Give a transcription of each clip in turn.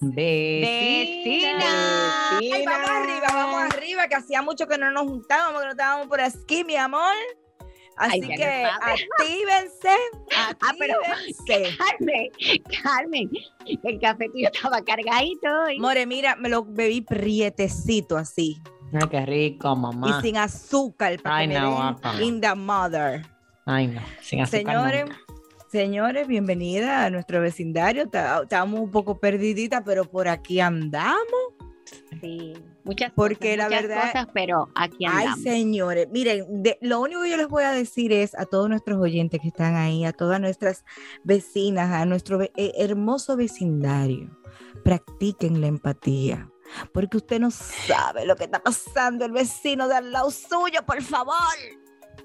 Vecinas. Ay, vamos arriba, vamos arriba, que hacía mucho que no nos juntábamos, que no estábamos por aquí, mi amor. Así Ay, que lo sabe. actívense, Ah, pero actívense. Carmen, Carmen, el café tuyo estaba cargadito. y- More, mira, me lo bebí prietecito así. Ay, qué rico, mamá. Y sin azúcar para Ay, que me no, den in the mother. Ay, no, sin azúcar Señores, nunca. Señores, bienvenida a nuestro vecindario. Estamos un poco perdiditas, pero por aquí andamos. Sí, muchas Porque cosas, la muchas verdad- cosas, pero aquí Ay, andamos. señores, miren, de- lo único que yo les voy a decir es a todos nuestros oyentes que están ahí, a todas nuestras vecinas, a nuestro ve- eh, hermoso vecindario, practiquen la empatía, porque usted no sabe lo que está pasando el vecino de al lado suyo, por favor.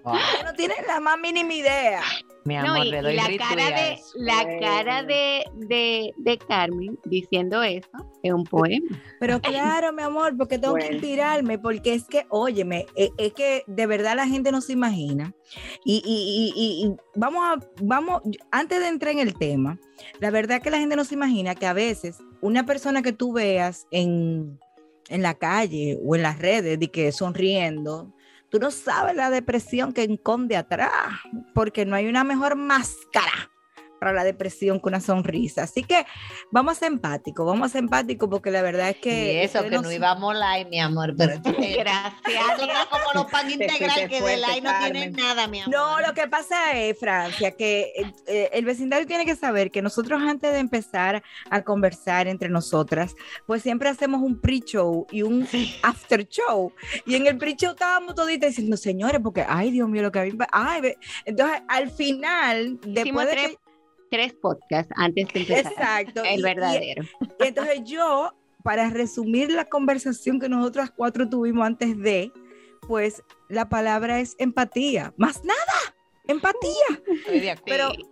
No tiene la más mínima idea. Mi No, amor, y, le y doy la retweet cara de la cara de, de, de Carmen diciendo eso es un poema. Pero claro, mi amor, porque tengo que inspirarme, porque es que, óyeme, e- es, que de verdad la gente no se imagina. Y, y- y- y- y vamos a, vamos, antes de entrar en el tema, la verdad que la gente no se imagina que a veces una persona que tú veas en, en la calle o en las redes, de que sonriendo, tú no sabes la depresión que esconde atrás, porque no hay una mejor máscara para la depresión que una sonrisa. Así que vamos a ser empáticos, vamos a ser empáticos porque la verdad es que... Y eso, que no íbamos live, mi amor, pero Gracias. Como los pan Te integral que de live no tienen nada, mi amor. No, lo que pasa es, Francia, que eh, eh, el vecindario tiene que saber que nosotros antes de empezar a conversar entre nosotras, pues siempre hacemos un pre-show y un after show. Y en el pre-show estábamos toditas diciendo, señores, porque, ay, Dios mío, lo que a mí... me- Ay, ve-". entonces, al final, Hicimos después de tres, que... tres podcasts antes de empezar. Exacto. El verdadero. Y entonces yo, para resumir la conversación que nosotras cuatro tuvimos antes de, pues la palabra es empatía. Más nada, empatía. Estoy de acuerdo. Pero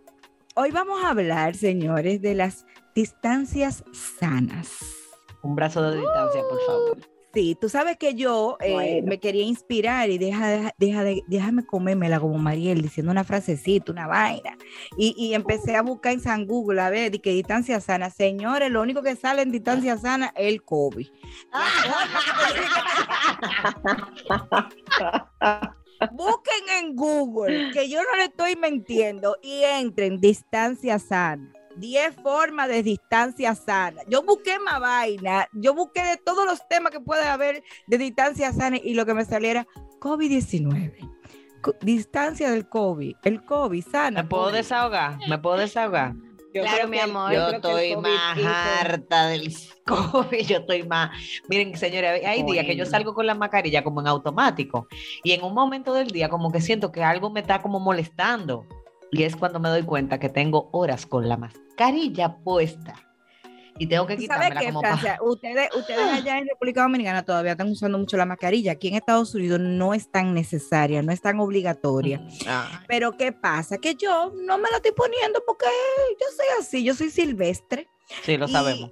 hoy vamos a hablar, señores, de las distancias sanas. Un brazo de distancia, por favor. Sí, tú sabes que yo eh, Bueno. me quería inspirar y deja, deja, deja de, déjame comérmela como Mariel, diciendo una frasecita, una vaina. Y, y empecé a buscar en San Google, a ver, qué distancia sana. Señores, lo único que sale en distancia sana es el COVID. Busquen en Google, que yo no le estoy mintiendo, y entren distancia sana. 10 formas de distancia sana. Yo busqué más vaina, yo busqué de todos los temas que puede haber de distancia sana y lo que me saliera COVID-19. Co- Distancia del COVID, el COVID sana. ¿Me puedo COVID. desahogar? ¿Me puedo desahogar? Yo Claro, mi amor. Yo estoy más harta del COVID, yo estoy más. Miren, señores, hay días que yo salgo con la mascarilla como en automático y en un momento del día como que siento que algo me está como molestando y es cuando me doy cuenta que tengo horas con la mascarilla puesta y tengo que ¿Tú ¿Sabes quitármela qué, como pa- Francia? Ustedes, ustedes allá en República Dominicana todavía están usando mucho la mascarilla. Aquí en Estados Unidos no es tan necesaria, no es tan obligatoria. Ah, Pero ¿qué pasa? Que yo no me la estoy poniendo porque yo soy así, yo soy silvestre. sí, lo Y- sabemos.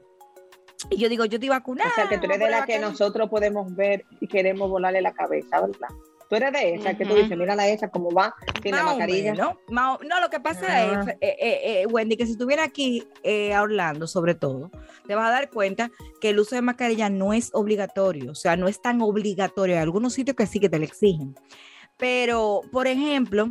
Y yo digo, yo estoy vacunada. O sea, que tú eres de la que nosotros podemos ver y queremos volarle la cabeza, ¿verdad? Tú eres de esa que tú dices, mírala esa, cómo va sin la mascarilla. menos, más o- no, lo que pasa Ah. es, eh, eh, eh, Wendy, que si estuviera aquí eh, a Orlando, sobre todo, te vas a dar cuenta que el uso de mascarilla no es obligatorio, o sea, no es tan obligatorio. Hay algunos sitios que sí que te lo exigen. Pero, por ejemplo,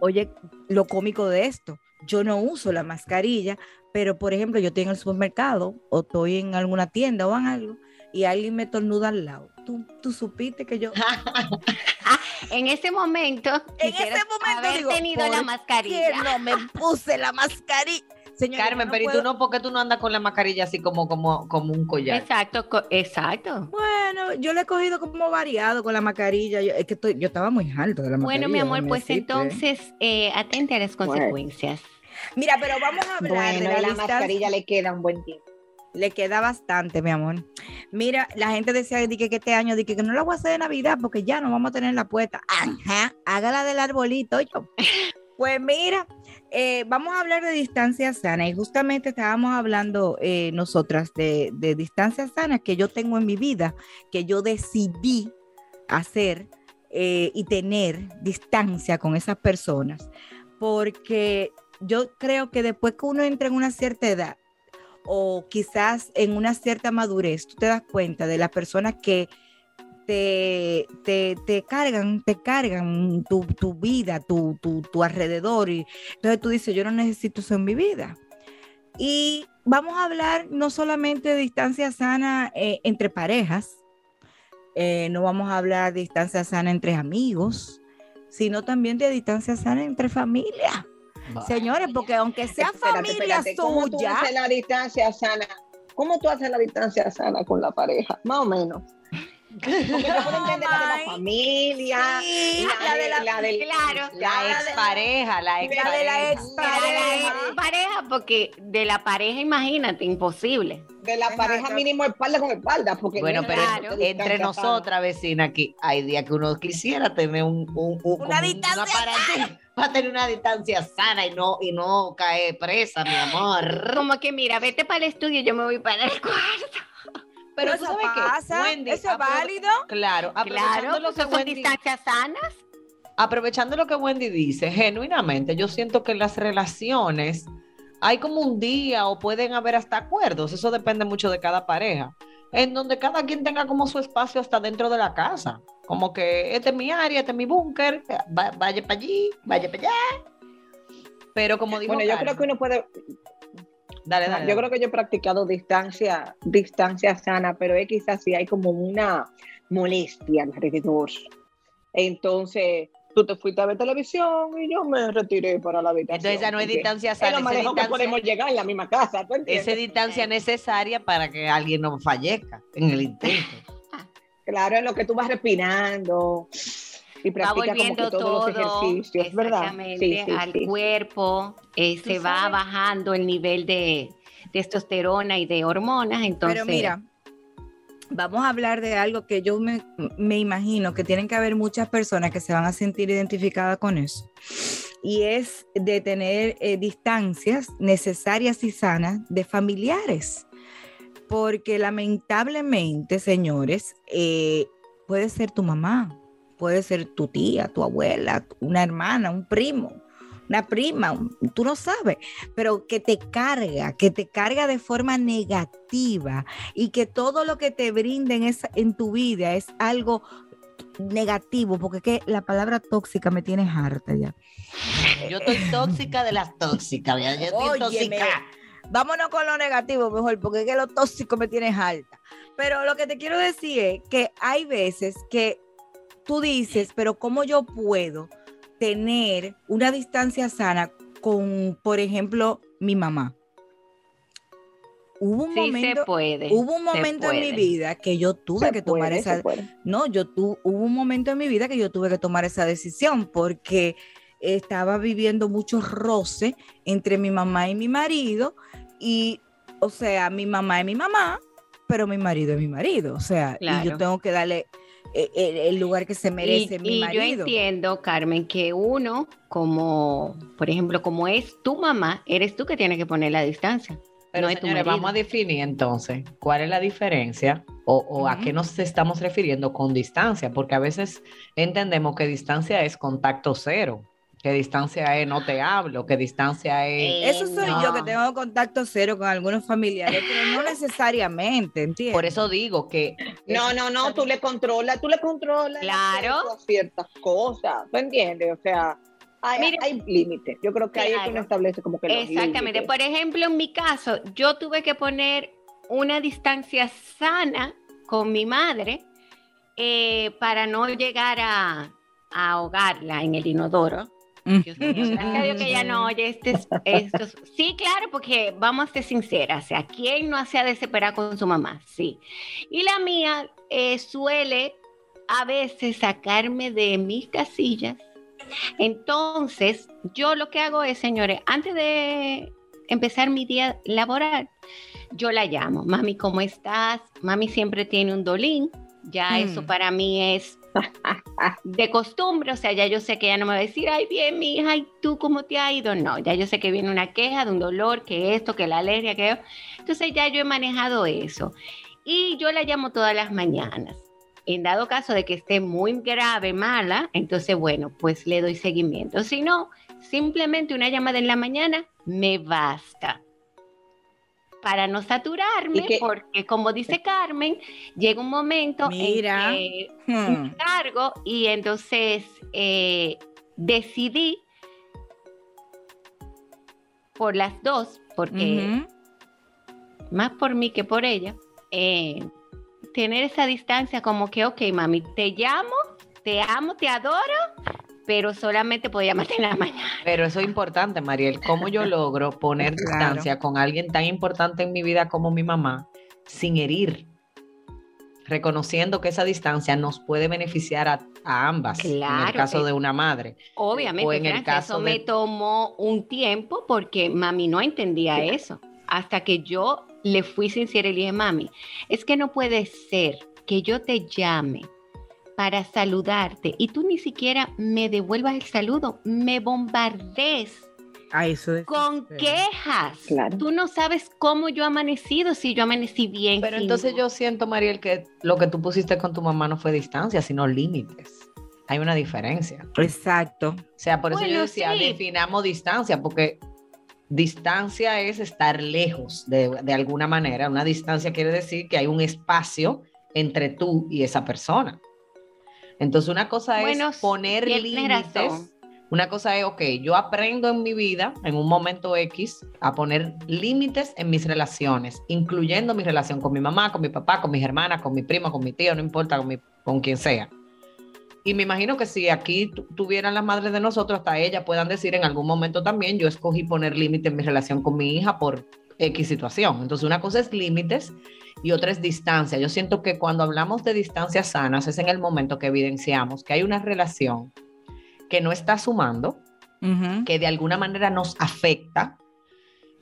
oye, lo cómico de esto, yo no uso la mascarilla, pero, por ejemplo, yo estoy en el supermercado o estoy en alguna tienda o en algo y alguien me tornuda al lado. Tú, tú supiste que yo... En ese momento, En ese momento haber digo, tenido la ¿por mascarilla. que no me puse la mascarilla. Señora, Carmen, pero ¿y tú no? ¿Por qué tú no andas con la mascarilla así como, como, como un collar? Exacto, co- exacto. Bueno, yo le he cogido como variado con la mascarilla. Yo, es que estoy- yo estaba muy alto de la mascarilla. Bueno, mi amor, pues decirte. entonces eh, atente a las Bueno. consecuencias. Mira, pero vamos a hablar Bueno, de la, la mascarilla le queda un buen tiempo. Le queda bastante, mi amor. Mira, la gente decía que, que este año, di que, no la voy a hacer de Navidad porque ya no vamos a tener la puesta. Ajá, hágala del arbolito, yo. Pues mira, eh, vamos a hablar de distancia sana y justamente estábamos hablando eh, nosotras de, de distancia sana que yo tengo en mi vida, que yo decidí hacer eh, y tener distancia con esas personas, porque yo creo que después que uno entra en una cierta edad, o quizás en una cierta madurez, tú te das cuenta de las personas que te, te, te cargan, te cargan tu, tu vida, tu, tu, tu alrededor. Y entonces tú dices, yo no necesito eso en mi vida. Y vamos a hablar no solamente de distancia sana eh, entre parejas, eh, no vamos a hablar de distancia sana entre amigos, sino también de distancia sana entre familia. Señores, porque aunque sea Espérate, familia espérate, ¿Cómo tú suya, haces la distancia sana? ¿Cómo tú haces la distancia sana con la pareja? Más o menos. Porque yo puedo entender la de la familia, sí, la, la de, la- la del- Claro. La la de- expareja, la la de la expareja. expareja. La pareja, porque de la pareja, imagínate, imposible. de la pareja Exacto. mínimo espalda con espalda. Porque Bueno, no pero Claro. entre nosotras, vecina, aquí hay días que uno quisiera tener un, un- un- Una distancia para tener una distancia sana y no, y no caer presa, mi amor. Como que mira, vete para el estudio, yo me voy para el cuarto. Pero tú sabes qué, pasa, Wendy, eso es válido. Claro, aprovechando Claro, lo que son Wendy, distancias sanas. aprovechando lo que Wendy dice, genuinamente yo siento que en las relaciones hay como un día o pueden haber hasta acuerdos, eso depende mucho de cada pareja, en donde cada quien tenga como su espacio hasta dentro de la casa, como que este es mi área, este es mi búnker, va- vaya para allí, vaya para allá. Pero como digo, Bueno, yo creo que uno puede. dale, dale, Yo dale. creo que yo he practicado distancia, distancia sana, pero es quizás si hay como una molestia alrededor. Entonces, tú te fuiste a ver televisión y yo me retiré para la habitación. Entonces ya no es distancia Es sana, lo esa lejos que podemos llegar en la misma casa, esa distancia necesaria para que alguien no fallezca en el intento. Claro, en lo que tú vas respirando y Va practicas como que todos todo los ejercicios, ¿verdad? exactamente, al cuerpo, eh, se va sabes- bajando el nivel de testosterona y de hormonas. Entonces, Pero mira, vamos a hablar de algo que yo me, me imagino que tienen que haber muchas personas que se van a sentir identificadas con eso. Y es de tener eh, distancias necesarias y sanas de familiares. Porque lamentablemente, señores, eh, puede ser tu mamá, puede ser tu tía, tu abuela, una hermana, un primo, una prima, tú no sabes pero que te carga, que te carga de forma negativa y que todo lo que te brinden es, en tu vida es algo negativo, porque es que la palabra tóxica me tiene harta ya. Yo estoy tóxica de las tóxicas, yo estoy Óyeme, tóxica. Vámonos con lo negativo mejor, porque es que lo tóxico me tiene harta. Pero lo que te quiero decir es que hay veces que tú dices, pero ¿cómo yo puedo tener una distancia sana con, por ejemplo, mi mamá? Hubo un sí momento, se puede. Hubo un se momento en mi vida que yo tuve Se que tomar puede, esa no, yo tu, hubo un momento en mi vida que yo tuve que tomar esa decisión porque estaba viviendo mucho roce entre mi mamá y mi marido y o sea, mi mamá es mi mamá, pero mi marido es mi marido, o sea, y yo tengo que darle el, el lugar que se merece y, mi y yo marido. entiendo, Carmen, que uno, como, por ejemplo, como es tu mamá, eres tú que tienes que poner la distancia. Pero no señores, vamos a definir entonces cuál es la diferencia o, o a qué nos estamos refiriendo con distancia, porque a veces entendemos que distancia es contacto cero, que distancia es no te hablo, que distancia es... Eh, Eso soy no. yo que tengo contacto cero con algunos familiares, pero no necesariamente, ¿entiendes? Por eso digo que... No, no, no, tú le controlas, tú le controlas Claro. ciertas cosas, ¿tú entiendes? O sea, hay, Mire- hay límites. Yo creo que ahí es que uno Claro. establece como que los Exactamente. límites. Por ejemplo, en mi caso, yo tuve que poner una distancia sana con mi madre eh, para no llegar a, a ahogarla en el inodoro. Dios mío, gracias a Dios que ella no oye este, estos. Sí, claro, porque vamos a ser sinceras, o sea, ¿quién no se ha desesperado con su mamá? Sí. Y la mía eh, suele a veces sacarme de mis casillas. Entonces, yo lo que hago es, señores, antes de empezar mi día laboral, yo la llamo, mami, ¿cómo estás? Mami siempre tiene un dolín, ya Mm. eso para mí es de costumbre, o sea, ya yo sé que ella no me va a decir, ay, bien, mi hija, ¿y tú cómo te ha ido? No, ya yo sé que viene una queja de un dolor, que esto, que la alergia, que... Entonces ya yo he manejado eso. Y yo la llamo todas las mañanas. En dado caso de que esté muy grave, mala, entonces, bueno, pues le doy seguimiento. Si no, simplemente una llamada en la mañana me basta. Para no saturarme, porque como dice Carmen, llega un momento Mira. en que Hmm. cargo y entonces eh, decidí por las dos, porque más por mí que por ella, eh, tener esa distancia como que, ok, mami, te llamo, te amo, te adoro, pero solamente llamarte en la mañana. Pero eso es importante, Mariel, cómo yo logro poner Claro. distancia con alguien tan importante en mi vida como mi mamá sin herir, reconociendo que esa distancia nos puede beneficiar a, a ambas, en el Claro, caso de una madre. Obviamente, O en el caso eso de- me tomó un tiempo porque mami no entendía eso. Hasta que yo le fui sincera y le dije, mami, es que no puede ser que yo te llame para saludarte y tú ni siquiera me devuelvas el saludo, me bombardees Ah, eso es. con quejas. Claro. Tú no sabes cómo yo amanecido, si yo amanecí bien. Pero entonces no. yo siento, Mariel, que lo que tú pusiste con tu mamá no fue distancia, sino límites. Hay una diferencia. Exacto. O sea, por eso yo decía, sí. definamos distancia, porque distancia es estar lejos de, de alguna manera. Una distancia quiere decir que hay un espacio entre tú y esa persona. Entonces, una cosa Bueno, es poner límites. razón. Una cosa es, ok, yo aprendo en mi vida, en un momento X, a poner límites en mis relaciones, incluyendo mi relación con mi mamá, con mi papá, con mis hermanas, con mi prima, con mi tío, no importa, con, mi- con quien sea. Y me imagino que si aquí tu- tuvieran las madres de nosotros, hasta ellas puedan decir en algún momento también, yo escogí poner límite en mi relación con mi hija por X situación. Entonces, una cosa es límites y otra es distancia. Yo siento que cuando hablamos de distancias sanas es en el momento que evidenciamos que hay una relación que no está sumando, que de alguna manera nos afecta,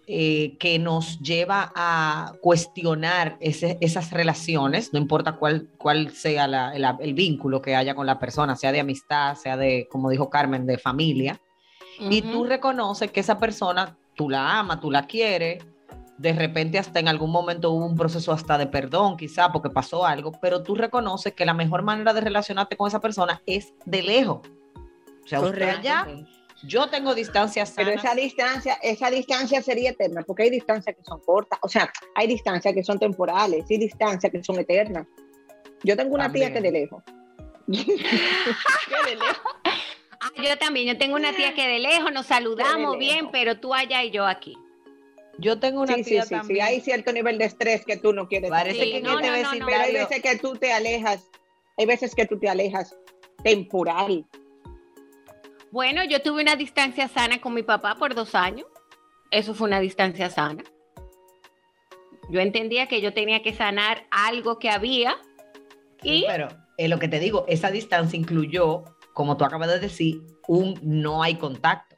eh, que nos lleva a cuestionar ese- esas relaciones, no importa cuál, cuál sea la- el, el vínculo que haya con la persona, sea de amistad, sea de, como dijo Carmen, de familia, y tú reconoces que esa persona, tú la amas, tú la quieres, de repente hasta en algún momento hubo un proceso hasta de perdón, quizá porque pasó algo, pero tú reconoces que la mejor manera de relacionarte con esa persona es de lejos. O sea, usted ya, yo tengo distancias Pero esa distancia, esa distancia sería eterna, porque hay distancias que son cortas, o sea, hay distancias que son temporales y distancias que son eternas. Yo tengo una tía También. que de lejos. De lejos. Ah, yo también, yo tengo una tía que de lejos nos saludamos De bien, lejos. pero tú allá y yo aquí. Yo tengo una Sí, sí, tía sí, sí, también. hay cierto nivel de estrés que tú no quieres. Parece Sí, que no, en este no, no, vecindario- no. Pero hay veces que tú te alejas, hay veces que tú te alejas temporal. Bueno, yo tuve una distancia sana con mi papá por dos años. Eso fue una distancia sana. Yo entendía que yo tenía que sanar algo que había. Sí, Y pero es lo que te digo, esa distancia incluyó, como tú acabas de decir, un no hay contacto.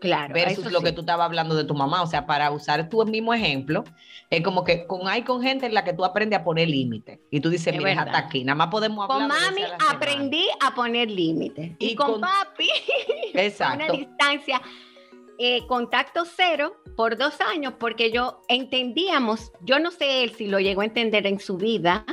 Claro, versus eso lo sí. que tú estabas hablando de tu mamá. O sea, para usar tu mismo ejemplo, es como que con, hay con gente en la que tú aprendes a poner límites. Y tú dices, Es mira, hasta aquí, nada más podemos hablar. Con mami veces a la semana". aprendí a poner límites. Y, Y con, con- papi fue una Exacto. distancia eh, contacto cero por dos años porque yo entendíamos, yo no sé él si lo llegó a entender en su vida,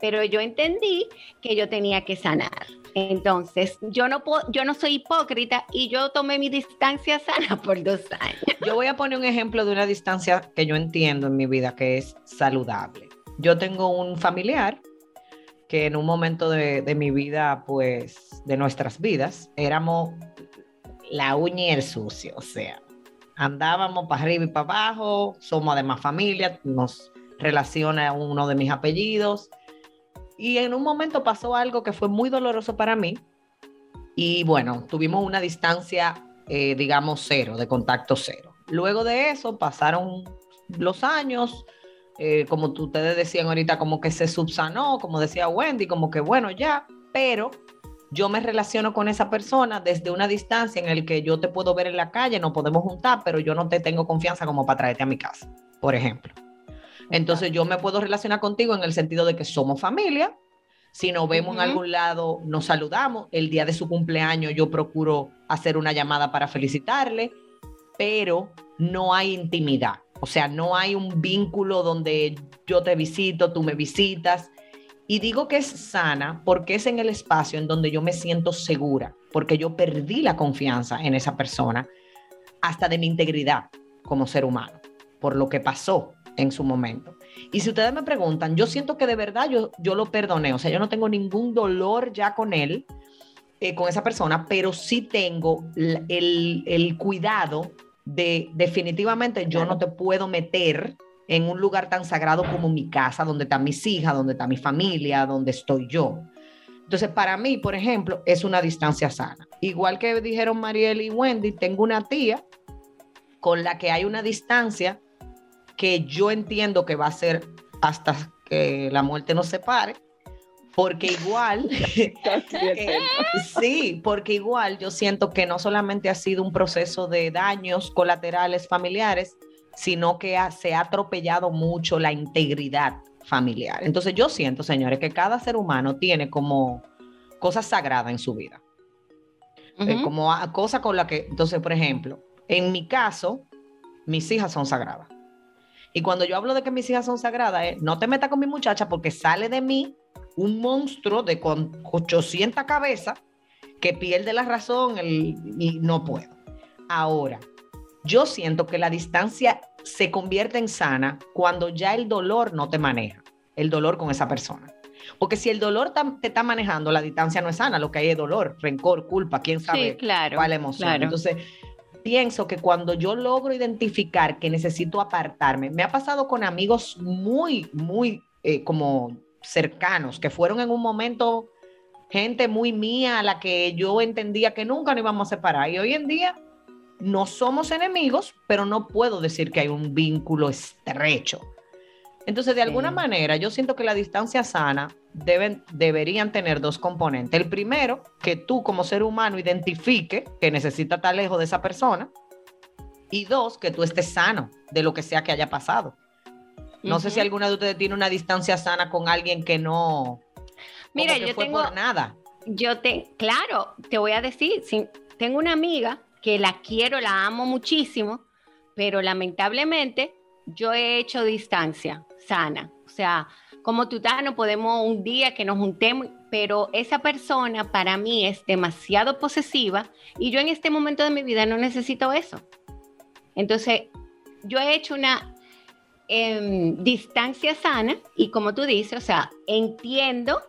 pero yo entendí que yo tenía que sanar. Entonces, yo no yo no soy hipócrita y yo tomé mi distancia sana por dos años. Yo voy a poner un ejemplo de una distancia que yo entiendo en mi vida que es saludable. Yo tengo un familiar que en un momento de, de mi vida, pues, de nuestras vidas, éramos la uña y el sucio, o sea, andábamos para arriba y para abajo, somos además familia, nos relaciona uno de mis apellidos. Y en un momento pasó algo que fue muy doloroso para mí. Y bueno, tuvimos una distancia, eh, digamos, cero, de contacto cero. Luego de eso pasaron los años, eh, como ustedes decían ahorita, como que se subsanó, como decía Wendy, como que bueno, ya, pero yo me relaciono con esa persona desde una distancia en el que yo te puedo ver en la calle, nos podemos juntar, pero yo no te tengo confianza como para traerte a mi casa, por ejemplo. Entonces yo me puedo relacionar contigo en el sentido de que somos familia. Si nos vemos en algún lado, nos saludamos. El día de su cumpleaños yo procuro hacer una llamada para felicitarle, pero no hay intimidad. O sea, no hay un vínculo donde yo te visito, tú me visitas. Y digo que es sana porque es en el espacio en donde yo me siento segura, porque yo perdí la confianza en esa persona, hasta de mi integridad como ser humano, por lo que pasó en su momento. Y si ustedes me preguntan, yo siento que de verdad yo, yo lo perdoné, o sea, yo no tengo ningún dolor ya con él, eh, con esa persona, pero sí tengo el, el cuidado de definitivamente yo no te puedo meter en un lugar tan sagrado como mi casa, donde están mis hijas, donde está mi familia, donde estoy yo. Entonces, para mí, por ejemplo, es una distancia sana. Igual que dijeron Mariel y Wendy, tengo una tía con la que hay una distancia que yo entiendo que va a ser hasta que la muerte nos separe, porque igual, sí, porque igual yo siento que no solamente ha sido un proceso de daños colaterales familiares, sino que se ha atropellado mucho la integridad familiar. Entonces yo siento, señores, que cada ser humano tiene como cosas sagradas en su vida. Eh, como cosas con las que, entonces, por ejemplo, en mi caso, mis hijas son sagradas. Y cuando yo hablo de que mis hijas son sagradas, no te metas con mi muchacha porque sale de mí un monstruo de con 800 cabezas que pierde la razón y no puedo. Ahora, yo siento que la distancia se convierte en sana cuando ya el dolor no te maneja, el dolor con esa persona. Porque si el dolor te está manejando, la distancia no es sana, lo que hay es dolor, rencor, culpa, quién sabe claro, cuál emoción. Entonces, pienso que cuando yo logro identificar que necesito apartarme, me ha pasado con amigos muy, muy eh, como cercanos, que fueron en un momento gente muy mía a la que yo entendía que nunca nos íbamos a separar. Y hoy en día no somos enemigos, pero no puedo decir que hay un vínculo estrecho. Entonces, de alguna manera, yo siento que la distancia sana deben, deberían tener dos componentes. El primero, que tú como ser humano identifique que necesita estar lejos de esa persona. Y dos, que tú estés sano de lo que sea que haya pasado. No sé si alguna de ustedes tiene una distancia sana con alguien que no. Mira, yo tengo nada. Yo te, claro, te voy a decir, tengo una amiga que la quiero, la amo muchísimo, pero lamentablemente yo he hecho distancia sana. O sea, como tú estás, no podemos un día que nos juntemos, pero esa persona para mí es demasiado posesiva y yo en este momento de mi vida no necesito eso. Entonces, yo he hecho una em, distancia sana y como tú dices, o sea, entiendo,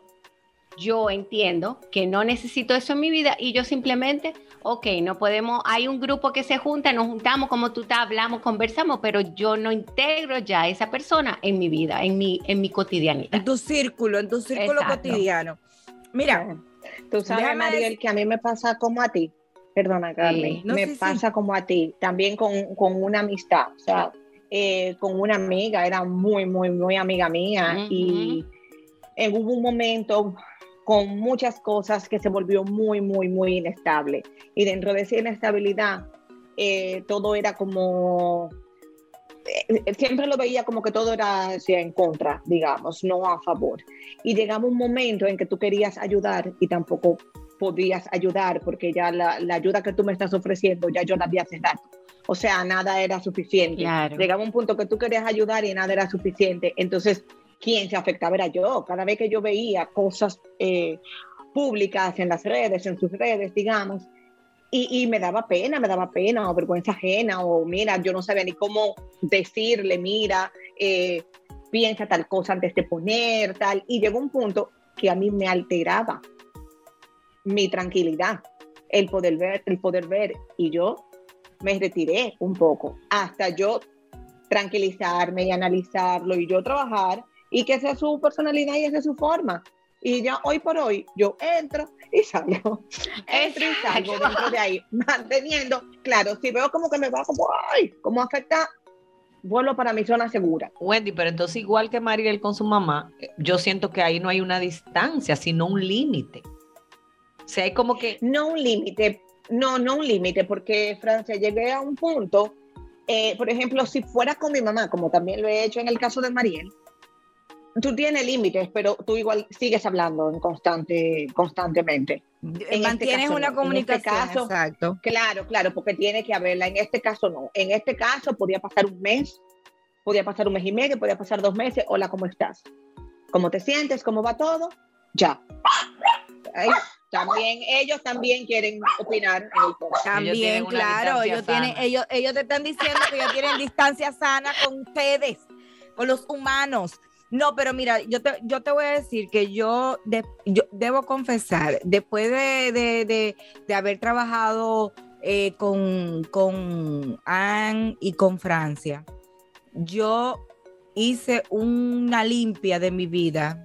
yo entiendo que no necesito eso en mi vida y yo simplemente ok, no podemos, hay un grupo que se junta, nos juntamos como tú estás, hablamos, conversamos, pero yo no integro ya a esa persona en mi vida, en mi, en mi cotidianidad. En tu círculo, en tu círculo cotidiano. Mira, tú sabes, Mariel, que a mí me pasa como a ti. Perdona, Carmen, me pasa como a ti, también con, una amistad, o sea, eh, con una amiga, era muy, muy, muy amiga mía y en, hubo un momento, con muchas cosas que se volvió muy, muy, muy inestable. Y dentro de esa inestabilidad, eh, todo era como, eh, siempre lo veía como que todo era en contra, digamos, no a favor. Y llegaba un momento en que tú querías ayudar y tampoco podías ayudar porque ya la, la ayuda que tú me estás ofreciendo, ya yo la había dado. O sea, nada era suficiente. Claro. Llegaba un punto que tú querías ayudar y nada era suficiente. Entonces, quien se afectaba era yo. Cada vez que yo veía cosas eh, públicas en las redes, en sus redes, digamos, y, y me daba pena, me daba pena o vergüenza ajena, o mira, yo no sabía ni cómo decirle, mira, eh, piensa tal cosa antes de poner, tal. Y llegó un punto que a mí me alteraba mi tranquilidad, el poder ver, el poder ver. Y yo me retiré un poco hasta yo tranquilizarme y analizarlo y yo trabajar y que sea su personalidad y esa es su forma. Y ya hoy por hoy yo entro y salgo, entro y salgo dentro de ahí, manteniendo, claro, si veo como que me va como, ay, como afecta, vuelvo para mi zona segura. Wendy, pero entonces igual que Mariel con su mamá, yo siento que ahí no hay una distancia, sino un límite. O sea, hay como que No un límite, no, no un límite, porque Francia, llegué a un punto, eh, por ejemplo, si fuera con mi mamá, como también lo he hecho en el caso de Mariel, tú tienes límites, pero tú igual sigues hablando en constante, constantemente. este Mantienes caso una no, en este comunicación, caso- exacto. Claro, claro, porque tiene que haberla. En este caso no. En este caso podía pasar un mes, podía pasar un mes y medio, podía pasar dos meses. Hola, ¿cómo estás? ¿Cómo te sientes? ¿Cómo va todo? Ya. Ay, también, ellos también quieren opinar en el podcast. También, una claro, ellos, tienen, ellos, ellos te están diciendo que ellos tienen distancia sana con ustedes, con los humanos. No, pero mira, yo te, yo te voy a decir que yo, de- yo debo confesar, después de, de- de- de haber trabajado eh, con, con Anne y con Francia, yo hice una limpia de mi vida.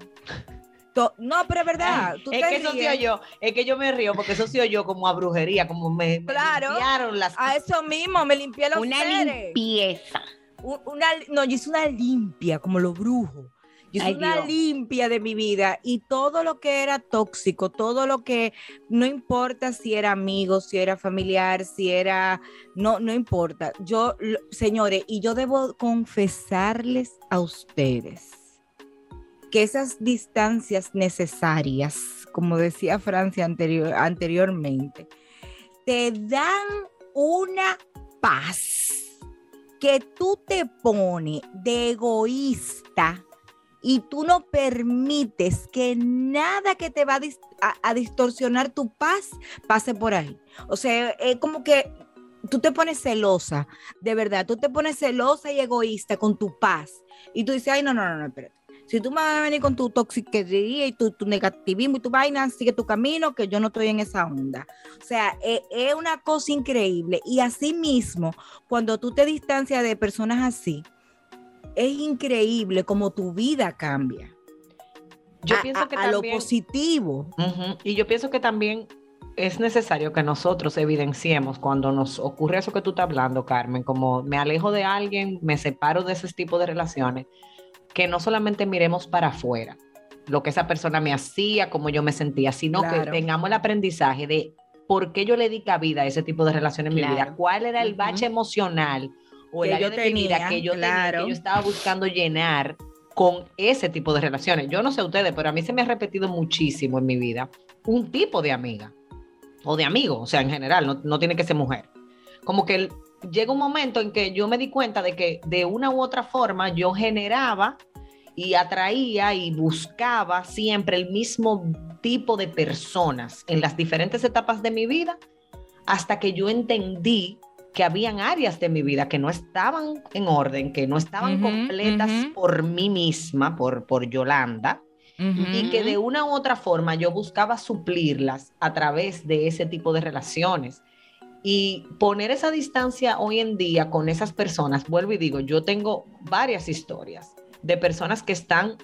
To- no, pero es verdad. tú es te que eso sí yo, es que yo me río porque eso sí yo como a brujería, como me, limpiaron las A eso mismo, me limpié los Una seres. limpieza. Un- una, no, yo hice una limpia, como los brujos. Yo hice Ay, una Dios. limpia de mi vida y todo lo que era tóxico, todo lo que no importa si era amigo, si era familiar, si era, no, no importa. Yo, lo- señores, y yo debo confesarles a ustedes que esas distancias necesarias, como decía Francia anterior, anteriormente, te dan una paz que tú te pones de egoísta y tú no permites que nada que te va a, dis- a- a distorsionar tu paz pase por ahí. O sea, es como que tú te pones celosa, de verdad, tú te pones celosa y egoísta con tu paz. Y tú dices, ay, no, no, no, no, espérate. Si tú me vas a venir con tu toxiquería y tu, tu negativismo y tu vaina, sigue tu camino, que yo no estoy en esa onda. O sea, e- es una cosa increíble. Y así mismo, cuando tú te distancias de personas así, es increíble como tu vida cambia. Yo a, pienso que a- a lo positivo. Y yo pienso que también es necesario que nosotros evidenciemos cuando nos ocurre eso que tú estás hablando, Carmen, como me alejo de alguien, me separo de ese tipo de relaciones, que no solamente miremos para afuera lo que esa persona me hacía, cómo yo me sentía, sino que tengamos el aprendizaje de por qué yo le di cabida a ese tipo de relaciones en mi vida, cuál era el bache emocional o el área yo de mi vida que yo tenía, que yo estaba buscando llenar con ese tipo de relaciones. Yo no sé ustedes, pero a mí se me ha repetido muchísimo en mi vida un tipo de amiga o de amigo, o sea, en general, no, no tiene que ser mujer. Como que el- llega un momento en que yo me di cuenta de que de una u otra forma yo generaba y atraía y buscaba siempre el mismo tipo de personas en las diferentes etapas de mi vida hasta que yo entendí que habían áreas de mi vida que no estaban en orden, que no estaban completas por mí misma, por, por Yolanda, y que de una u otra forma yo buscaba suplirlas a través de ese tipo de relaciones. Y poner esa distancia hoy en día con esas personas, vuelvo y digo, yo tengo varias historias de personas que están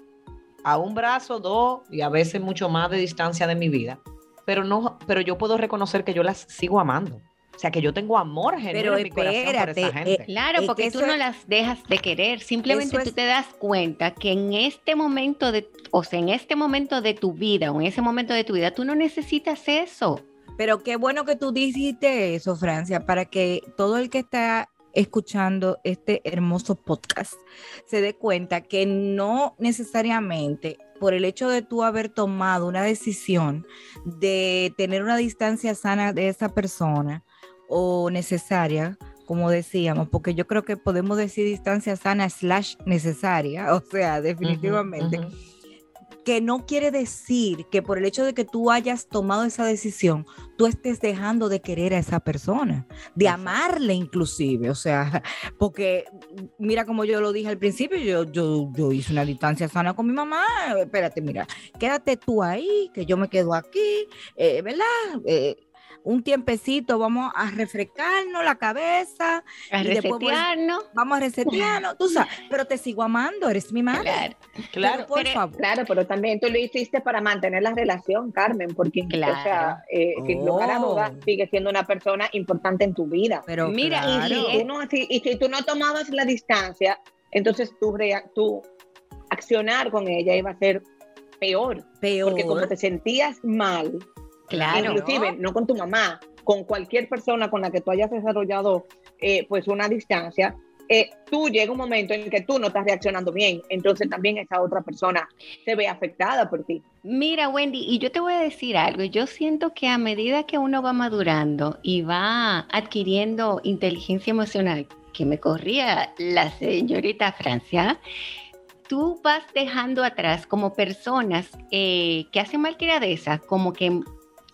a un brazo, dos y a veces mucho más de distancia de mi vida, pero no, pero yo puedo reconocer que yo las sigo amando. O sea, que yo tengo amor genuino Pero en mi corazón por esa gente. eh, Claro, Es porque que tú eso no es- las dejas de querer, simplemente tú es- te das cuenta que en este momento de, o sea, en este momento de tu vida o en ese momento de tu vida, tú no necesitas eso. Pero qué bueno que tú dijiste eso, Francia, para que todo el que está escuchando este hermoso podcast se dé cuenta que no necesariamente por el hecho de tú haber tomado una decisión de tener una distancia sana de esa persona o necesaria, como decíamos, porque yo creo que podemos decir distancia sana slash necesaria, o sea, definitivamente. Que no quiere decir que por el hecho de que tú hayas tomado esa decisión, tú estés dejando de querer a esa persona, de amarle inclusive, o sea, porque mira como yo lo dije al principio, yo, yo, yo hice una distancia sana con mi mamá, espérate, mira, quédate tú ahí, que yo me quedo aquí, eh, ¿verdad? Eh, un tiempecito, vamos a refrescarnos la cabeza, A y después voy- resetearnos. vamos a resetearnos, tú sabes, pero te sigo amando, eres mi madre. Claro. Claro. Pero por Pero- favor. Claro, pero también tú lo hiciste para mantener la relación, Carmen, porque o sea, Claro. eh, sin lugar a dudas, Oh. sigue siendo una persona importante en tu vida. Pero Mira, y claro. Y, si tú no, si- y si tú no tomabas la distancia, entonces tu, rea- tu accionar con ella iba a ser peor, peor. porque como te sentías mal, Claro. inclusive no con tu mamá, con cualquier persona con la que tú hayas desarrollado eh, pues una distancia, eh, tú llega un momento en que tú no estás reaccionando bien, entonces también esa otra persona se ve afectada por ti. Mira, Wendy, y yo te voy a decir algo. Yo siento que a medida que uno va madurando y va adquiriendo inteligencia emocional, que me corría la señorita Francia, tú vas dejando atrás como personas eh, que hacen malcriadeza, como que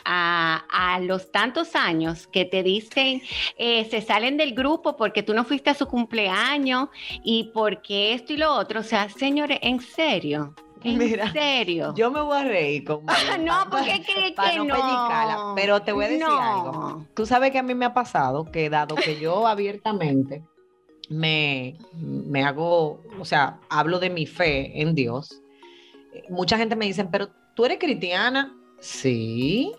a, a los tantos años que te dicen, eh, se salen del grupo porque tú no fuiste a su cumpleaños y porque esto y lo otro. O sea, señores, en serio. En Mira, serio. Yo me voy a reír con María, no, porque crees para que no pero te voy a decir No. algo. Tú sabes que a mí me ha pasado que dado que yo abiertamente me, me hago, o sea, hablo de mi fe en Dios, eh, mucha gente me dice, pero tú eres cristiana. Sí.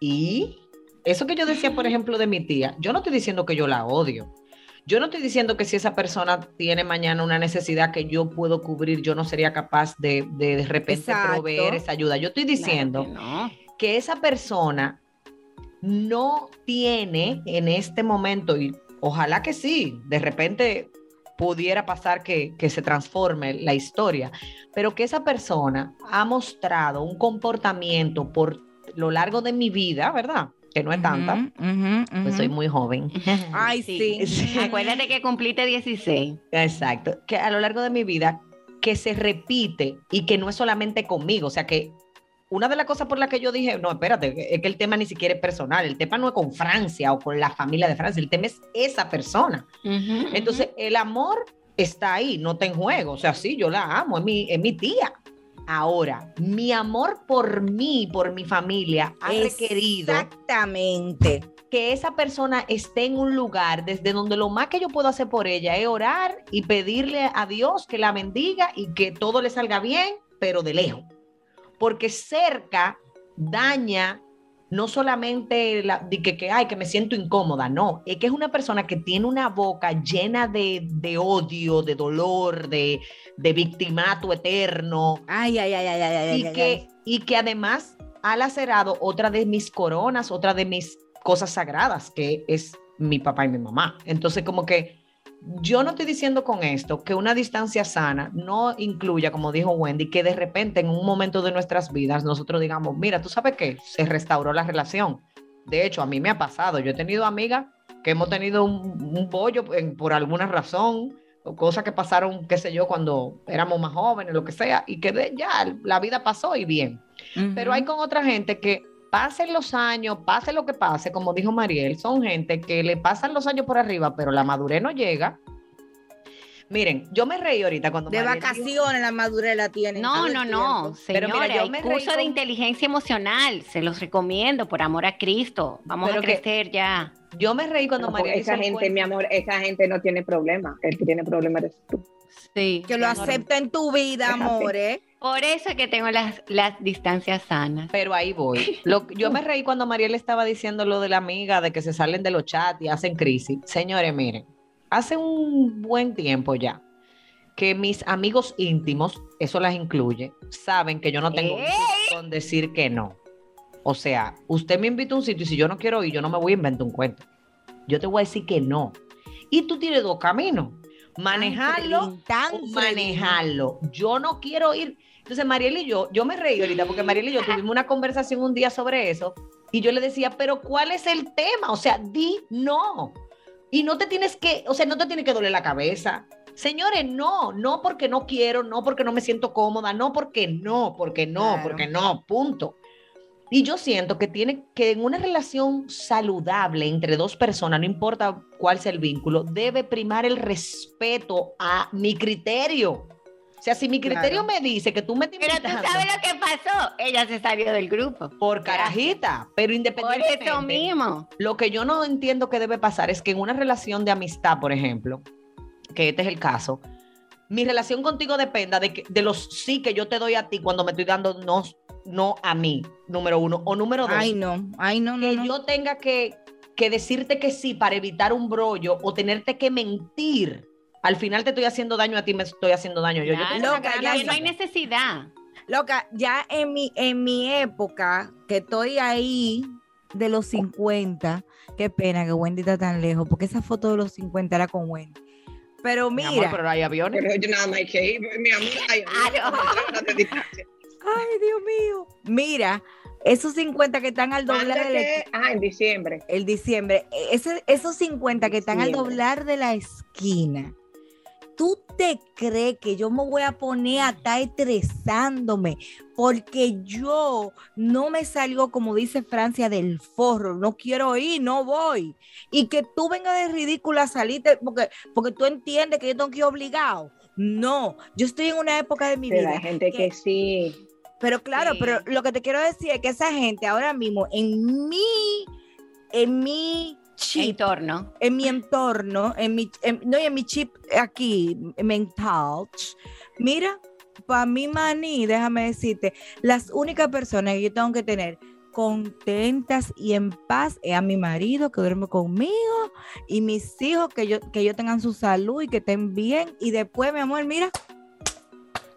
Y eso que yo decía, por ejemplo, de mi tía, yo no estoy diciendo que yo la odio. Yo no estoy diciendo que si esa persona tiene mañana una necesidad que yo puedo cubrir, yo no sería capaz de de, de repente Exacto. proveer esa ayuda. Yo estoy diciendo Claro que no. que esa persona no tiene en este momento, y ojalá que sí, de repente pudiera pasar que, que se transforme la historia, pero que esa persona ha mostrado un comportamiento por lo largo de mi vida, ¿verdad? Que no es tanta, Ujú, ujú, pues soy muy joven. Ay, sí. Sí. Acuérdate que cumpliste 16. Exacto, que a lo largo de mi vida, que se repite y que no es solamente conmigo, o sea que una de las cosas por las que yo dije, no, espérate, es que el tema ni siquiera es personal, el tema no es con Francia o con la familia de Francia, el tema es esa persona. Entonces, el amor está ahí, no está en juego, o sea, sí, yo la amo, es mi, es mi tía. Ahora, mi amor por mí, por mi familia, ha requerido Exactamente. que esa persona esté en un lugar desde donde lo más que yo puedo hacer por ella es orar y pedirle a Dios que la bendiga y que todo le salga bien, pero de lejos. Porque cerca daña no solamente la, de que, que, ay, que me siento incómoda, no, es que es una persona que tiene una boca llena de, de odio, de dolor, de, de victimato eterno, Ay, ay, ay, ay, ay, y, ay, que, ay. y que además ha lacerado otra de mis coronas, otra de mis cosas sagradas, que es mi papá y mi mamá. Entonces, como que yo no estoy diciendo con esto que una distancia sana no incluya, como dijo Wendy, que de repente en un momento de nuestras vidas nosotros digamos, mira, tú sabes qué, se restauró la relación. De hecho, a mí me ha pasado, yo he tenido amigas que hemos tenido un, un bollo en- por alguna razón, o cosas que pasaron, qué sé yo, cuando éramos más jóvenes, lo que sea, y que de- ya la vida pasó y bien. Pero hay con otra gente que pasen los años, pase lo que pase, como dijo Mariel, son gente que le pasan los años por arriba, pero la madurez no llega. Miren, yo me reí ahorita cuando De Mariel dijo- vacaciones la madurez la tienen. No, no, no, tiempo. Pero mira, señores, yo hay me curso de con- inteligencia emocional, se los recomiendo por amor a Cristo. Vamos Pero a que- crecer ya. Yo me reí cuando No, hizo esa gente, mi amor, esa gente no tiene problema. El que tiene problema eres tú. Sí. Que lo amor. acepta en tu vida, amor, ¿eh? Por eso es que tengo las, las distancias sanas. Pero ahí voy. Lo- yo me reí cuando Mariel estaba diciendo lo de la amiga, de que se salen de los chats y hacen crisis. Señores, miren, hace un buen tiempo ya que mis amigos íntimos, eso las incluye, saben que yo no tengo ¡Ey! con decir que no. O sea, usted me invita a un sitio y si yo no quiero ir, yo no me voy a inventar un cuento. Yo te voy a decir que no. Y tú tienes dos caminos. Manejarlo Tan manejarlo. Yo no quiero ir. Entonces, Mariel y yo, yo me reí ahorita porque Mariel y yo tuvimos una conversación un día sobre eso y yo le decía, pero ¿cuál es el tema? O sea, di no. Y no te tienes que, o sea, no te tiene que doler la cabeza. Señores, no, no porque no quiero, no porque no me siento cómoda, no porque no, porque no, Claro. porque no, punto. Y yo siento que tiene que en una relación saludable entre dos personas, no importa cuál sea el vínculo, debe primar el respeto a mi criterio. O sea, si mi criterio me dice que tú me estás Pero tú sabes lo que pasó. Ella se salió del grupo. por carajita, pero Por independientemente eso mismo. lo que yo no entiendo que debe pasar es que en una relación de amistad, por ejemplo, que este es el caso, mi relación contigo dependa de, que, de los sí que yo te doy a ti cuando me estoy dando no, no a mí, número uno. O número dos, Ay, no, ay, no, no. que no. yo tenga que, que decirte que sí para evitar un brollo o tenerte que mentir. Al final te estoy haciendo daño a ti, me estoy haciendo daño yo. Yo Claro, tengo una Loca, ya que no hay necesidad. Loca, ya en mi, en mi época, que estoy ahí de los 50, qué pena que Wendy está tan lejos, porque esa foto de los 50 era con Wendy. Pero Mi mira, amor, pero hay aviones. Pero yo nada más hay que ir, mi amor. Ay, Dios mío, mira, esos 50 que están al doblar ¿Cuándo de la? Ah, en diciembre. el diciembre, ese- esos 50 que están al doblar de la esquina, ¿tú te crees que yo me voy a poner a estar estresándome porque yo no me salgo, como dice Francia, del forro, no quiero ir, no voy? Y que tú vengas de ridícula a salirte porque, porque tú entiendes que yo tengo que ir obligado. No, yo estoy en una época de mi Pero vida hay gente que sí. pero claro, Sí. pero lo que te quiero decir es que esa gente ahora mismo en mi, en mi chip, Entorno. en mi entorno, en mi, en- no, y en mi chip aquí mental, mira, para mí, maní, déjame decirte, las únicas personas que yo tengo que tener contentas y en paz es a mi marido que duerme conmigo y mis hijos que yo que ellos tengan su salud y que estén bien. Y después mi amor mira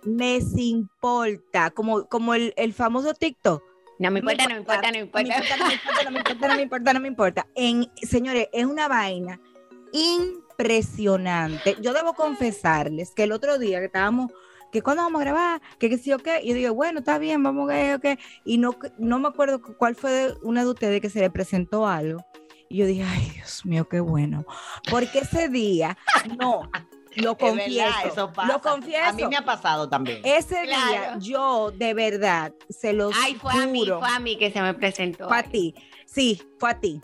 me importa como como el, el famoso TikTok No me importa, no me importa, no me importa. no me importa, no me importa, no me importa. En, señores, es una vaina impresionante. Yo debo confesarles que el otro día que estábamos, que cuando vamos a grabar, que qué sí o qué, y yo digo, bueno, está bien, vamos a ver, ok. Y no, no me acuerdo cu- cuál fue de una de ustedes que se le presentó algo. Y yo dije, ay, Dios mío, qué bueno. Porque ese día, no, lo Es confieso. verdad, eso pasa. Lo confieso. A mí me ha pasado también. Ese día, yo de verdad se los Ay, fue a mí, fue a mí que se me presentó. Fue a ti. Sí, fue a ti.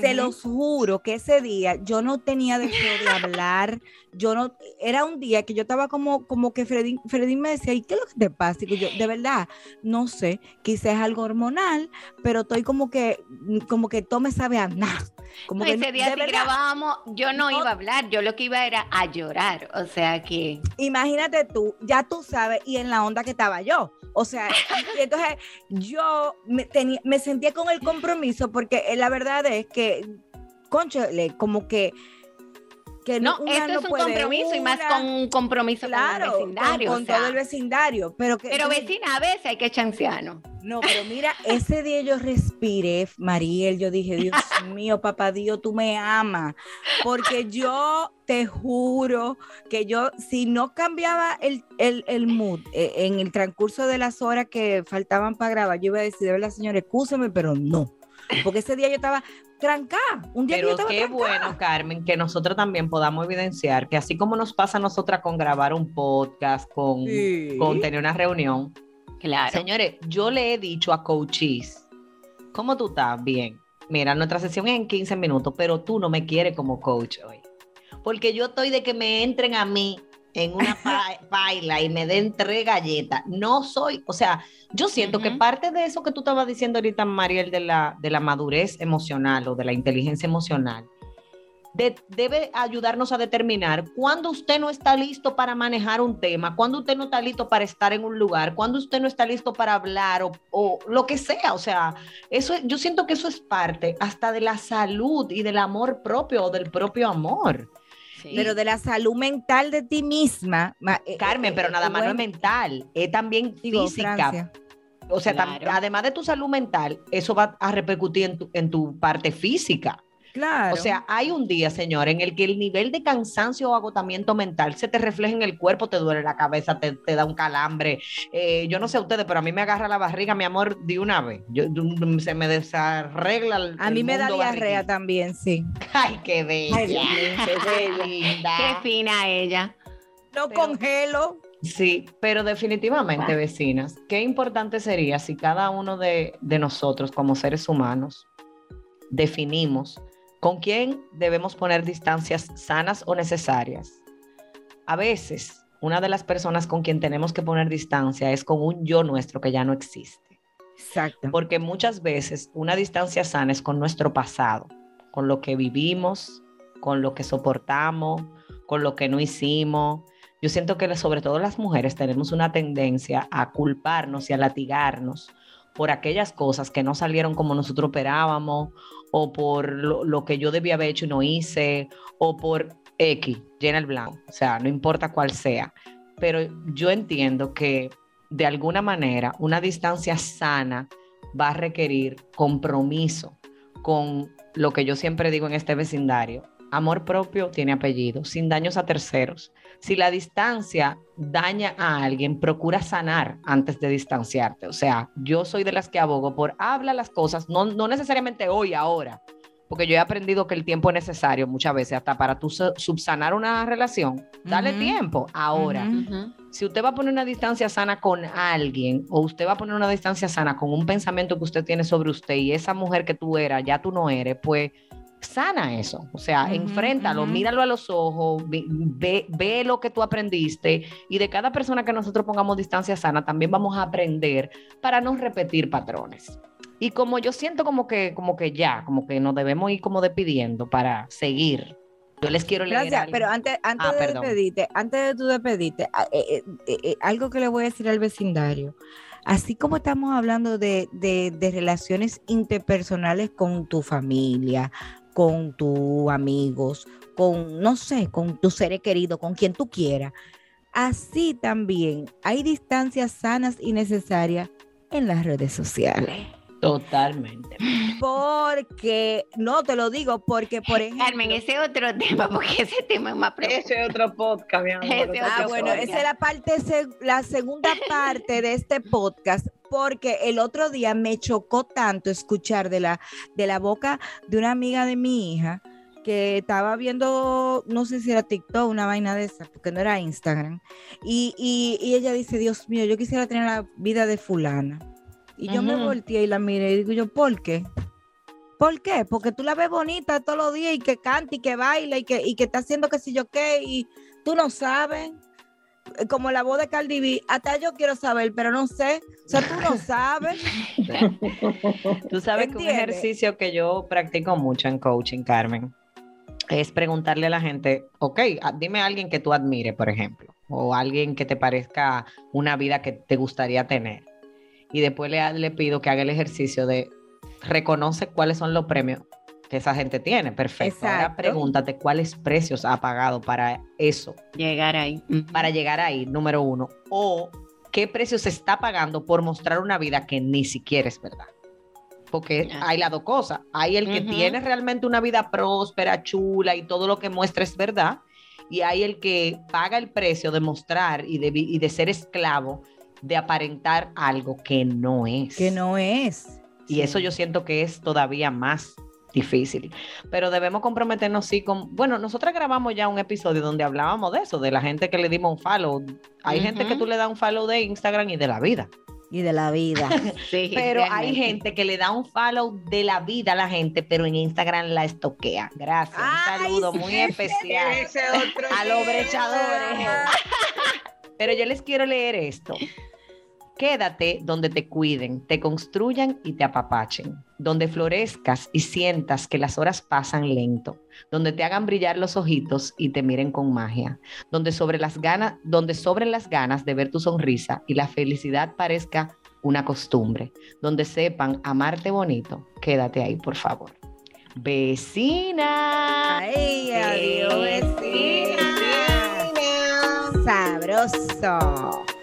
Se los juro que ese día yo no tenía deseo de hablar. Yo no, era un día que yo estaba como, como que Freddy, Freddy me decía, ¿y qué es lo que te pasa? Y yo, de verdad, no sé, quizás es algo hormonal, pero estoy como que, como que todo me sabe a nada. Como No, que, ese día si grabábamos, yo no, No- iba a hablar, yo lo que iba era a llorar, o sea que... imagínate tú, ya tú sabes, y en la onda que estaba yo. O sea, y entonces yo me, tenía, me sentía con el compromiso porque eh, la verdad es que, conchale, como que... que No, esto no es un compromiso y más con un compromiso claro, con el vecindario. con, o con sea. todo el vecindario. Pero, que, Pero vecina, a veces hay que chancearnos. No, pero mira, ese día yo respiré, Mariel, yo dije, Dios mío, papá Dios, tú me amas, porque yo te juro que yo, si no cambiaba el, el, el mood eh, en el transcurso de las horas que faltaban para grabar, yo iba a decir, de verdad, señor, excúseme, pero no, porque ese día yo estaba trancada, un día que yo Pero estaba qué trancada. bueno, Carmen, que nosotros también podamos evidenciar que así como nos pasa a nosotras con grabar un podcast, con, Sí. con tener una reunión, Claro. señores, yo le he dicho a coaches, ¿cómo tú estás? Bien. Mira, nuestra sesión es en 15 minutos, pero tú no me quieres como coach hoy. Porque yo estoy de que me entren a mí en una pa- baila y me den tres galletas. No soy, o sea, yo siento que parte de eso que tú estabas diciendo ahorita, Mariel, de la, de la madurez emocional o de la inteligencia emocional, de- debe ayudarnos a determinar cuándo usted no está listo para manejar un tema, cuándo usted no está listo para estar en un lugar, cuándo usted no está listo para hablar o, o lo que sea. O sea, eso es- yo siento que eso es parte hasta de la salud y del amor propio o del propio amor. Sí. Pero de la salud mental de ti misma. ma- eh, Carmen, eh, pero eh, nada más no es mental, es también digo, física. Francia. O sea, Claro. además de tu salud mental, eso va a repercutir en tu, en tu parte física. Claro. O sea, hay un día, señor, en el que el nivel de cansancio o agotamiento mental se te refleja en el cuerpo, te duele la cabeza, te, te da un calambre. Eh, yo no sé a ustedes, pero a mí me agarra la barriga, mi amor, de una vez. Yo- se me desarregla el a mí el me da diarrea barriguita. también, sí. Ay, qué bella. Ay, qué bella. linda. Qué fina ella. No Pero- congelo. Sí, pero definitivamente, vecinas, qué importante sería si cada uno de, de nosotros como seres humanos definimos con quién debemos poner distancias sanas o necesarias. A veces, una de las personas con quien tenemos que poner distancia es con un yo nuestro que ya no existe. Exacto. Porque muchas veces una distancia sana es con nuestro pasado, con lo que vivimos, con lo que soportamos, con lo que no hicimos. Yo siento que sobre todo las mujeres tenemos una tendencia a culparnos y a latigarnos por aquellas cosas que no salieron como nosotros esperábamos, o por lo, lo que yo debía haber hecho y no hice, o por X, llena el blanco, o sea, no importa cuál sea. Pero yo entiendo que de alguna manera una distancia sana va a requerir compromiso con lo que yo siempre digo en este vecindario. Amor propio tiene apellido, sin daños a terceros. Si la distancia daña a alguien, procura sanar antes de distanciarte. O sea, yo soy de las que abogo por habla las cosas, no, no necesariamente hoy, ahora, porque yo he aprendido que el tiempo es necesario muchas veces, hasta para tú su- subsanar una relación. Dale tiempo, ahora. Si usted va a poner una distancia sana con alguien o usted va a poner una distancia sana con un pensamiento que usted tiene sobre usted y esa mujer que tú eras, ya tú no eres, pues sana eso. O sea, Ujú, enfréntalo, míralo a los ojos, ve, ve, ve lo que tú aprendiste y de cada persona que nosotros pongamos distancia sana también vamos a aprender para no repetir patrones. Y como yo siento como que, como que ya, como que nos debemos ir como despidiendo para seguir. Yo les quiero leer Gracias, algo. pero antes, antes Ah, de perdón. despedirte, antes de tú despedirte, a- eh, eh, eh, algo que le voy a decir al vecindario. Así como estamos hablando de, de- de relaciones interpersonales con tu familia, con tus amigos, con, no sé, con tus seres queridos, con quien tú quieras, así también hay distancias sanas y necesarias en las redes sociales. Totalmente. Porque, no te lo digo, porque por ejemplo... Carmen, ese es otro tema, porque ese tema es más profundo. Ese es otro podcast, mi amor. Ese otro Ah, otro bueno, podcast. esa es la parte, la segunda parte de este podcast, porque el otro día me chocó tanto escuchar de la, de la boca de una amiga de mi hija que estaba viendo, no sé si era TikTok, una vaina de esa, porque no era Instagram, y, y- y ella dice, Dios mío, yo quisiera tener la vida de fulana. Y yo me volteé y la miré y digo yo, ¿por qué? ¿Por qué? Porque tú la ves bonita todos los días y que canta y que baila y que, y que está haciendo que si yo qué y tú no sabes. Eh, Como la voz de Cardi B, hasta yo quiero saber, pero no sé. O sea, tú no sabes. Tú sabes que un ¿Entiendes? ejercicio que yo practico mucho en coaching, Carmen, es preguntarle a la gente, ok, dime a alguien que tú admires, por ejemplo, o alguien que te parezca una vida que te gustaría tener. Y después le, le pido que haga el ejercicio de reconoce cuáles son los premios que esa gente tiene. Perfecto. Ahora Exacto. pregúntate cuáles precios ha pagado para eso Llegar ahí. Para llegar ahí, número uno, o qué precio se está pagando por mostrar una vida que ni siquiera es verdad. Porque hay las dos cosas. Hay el que tiene realmente una vida próspera, chula y todo lo que muestra es verdad. Y hay el que paga el precio de mostrar y de, y de ser esclavo, de aparentar algo que no es. Que no es. Y eso yo siento que es todavía más difícil. Pero debemos comprometernos, sí, con... Bueno, nosotros grabamos ya un episodio donde hablábamos de eso, de la gente que le dimos un follow. Hay gente que tú le das un follow de Instagram y de la vida. Y de la vida. Sí, Pero hay gente que le da un follow de la vida a la gente, pero en Instagram la estoquea. Gracias. un saludo sí, muy especial a los brechadores. Pero yo les quiero leer esto. Quédate donde te cuiden, te construyan y te apapachen, donde florezcas y sientas que las horas pasan lento, donde te hagan brillar los ojitos y te miren con magia, donde sobre las ganas, donde sobren las ganas de ver tu sonrisa y la felicidad parezca una costumbre, donde sepan amarte bonito. Quédate ahí, por favor. Vecina. Ay, adiós, vecina. Sabroso.